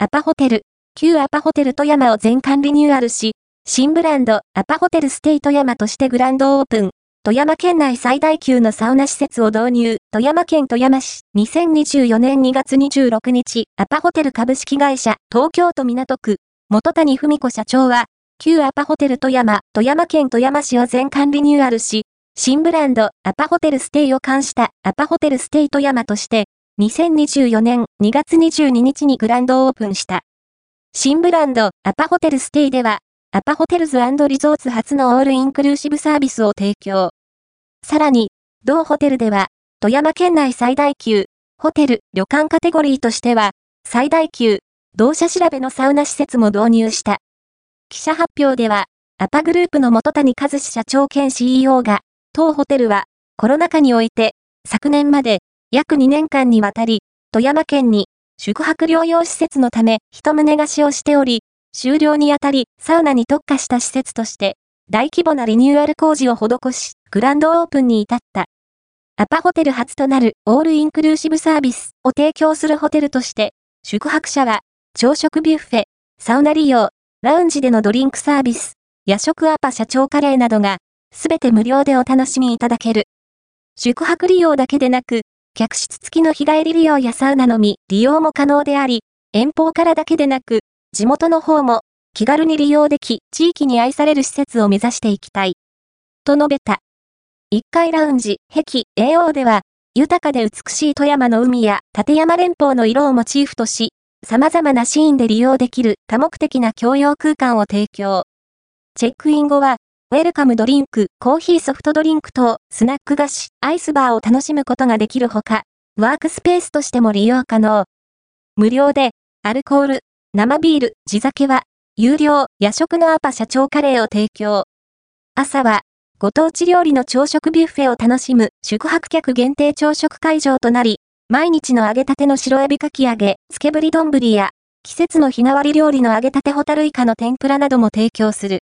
アパホテル、旧アパホテル富山を全館リニューアルし、新ブランド、アパホテルステイ富山としてグランドオープン。富山県内最大級のサウナ施設を導入。富山県富山市、2024年2月26日、アパホテル株式会社、東京都港区、元谷文子社長は、旧アパホテル富山、富山県富山市を全館リニューアルし、新ブランド、アパホテルステイを冠したアパホテルステイ富山として、2024年2月22日にグランドオープンした。新ブランド、アパホテルステイでは、アパホテルズリゾーツ初のオールインクルーシブサービスを提供。さらに、同ホテルでは、富山県内最大級、ホテル、旅館カテゴリーとしては、最大級、同社調べのサウナ施設も導入した。記者発表では、アパグループの元谷和志社長兼 CEO が、当ホテルは、コロナ禍において、昨年まで、約2年間にわたり、富山県に、宿泊療養施設のため、一棟貸しをしており、終了にあたり、サウナに特化した施設として、大規模なリニューアル工事を施し、グランドオープンに至った。アパホテル初となるオールインクルーシブサービスを提供するホテルとして、宿泊者は朝食ビュッフェ、サウナ利用、ラウンジでのドリンクサービス、夜食アパ社長カレーなどが、すべて無料でお楽しみいただける。宿泊利用だけでなく、客室付きの日帰り利用やサウナのみ利用も可能であり、遠方からだけでなく、地元の方も気軽に利用でき、地域に愛される施設を目指していきたい。と述べた。1階ラウンジ、壁、AO では、豊かで美しい富山の海や立山連峰の色をモチーフとし、様々なシーンで利用できる多目的な共用空間を提供。チェックイン後は、ウェルカムドリンク、コーヒーソフトドリンク等、スナック菓子、アイスバーを楽しむことができるほか、ワークスペースとしても利用可能。無料で、アルコール、生ビール、地酒は、有料、夜食のアパ社長カレーを提供。朝は、ご当地料理の朝食ビュッフェを楽しむ宿泊客限定朝食会場となり、毎日の揚げたての白エビかき揚げ、漬けぶり丼や、季節の日替わり料理の揚げたてホタルイカの天ぷらなども提供する。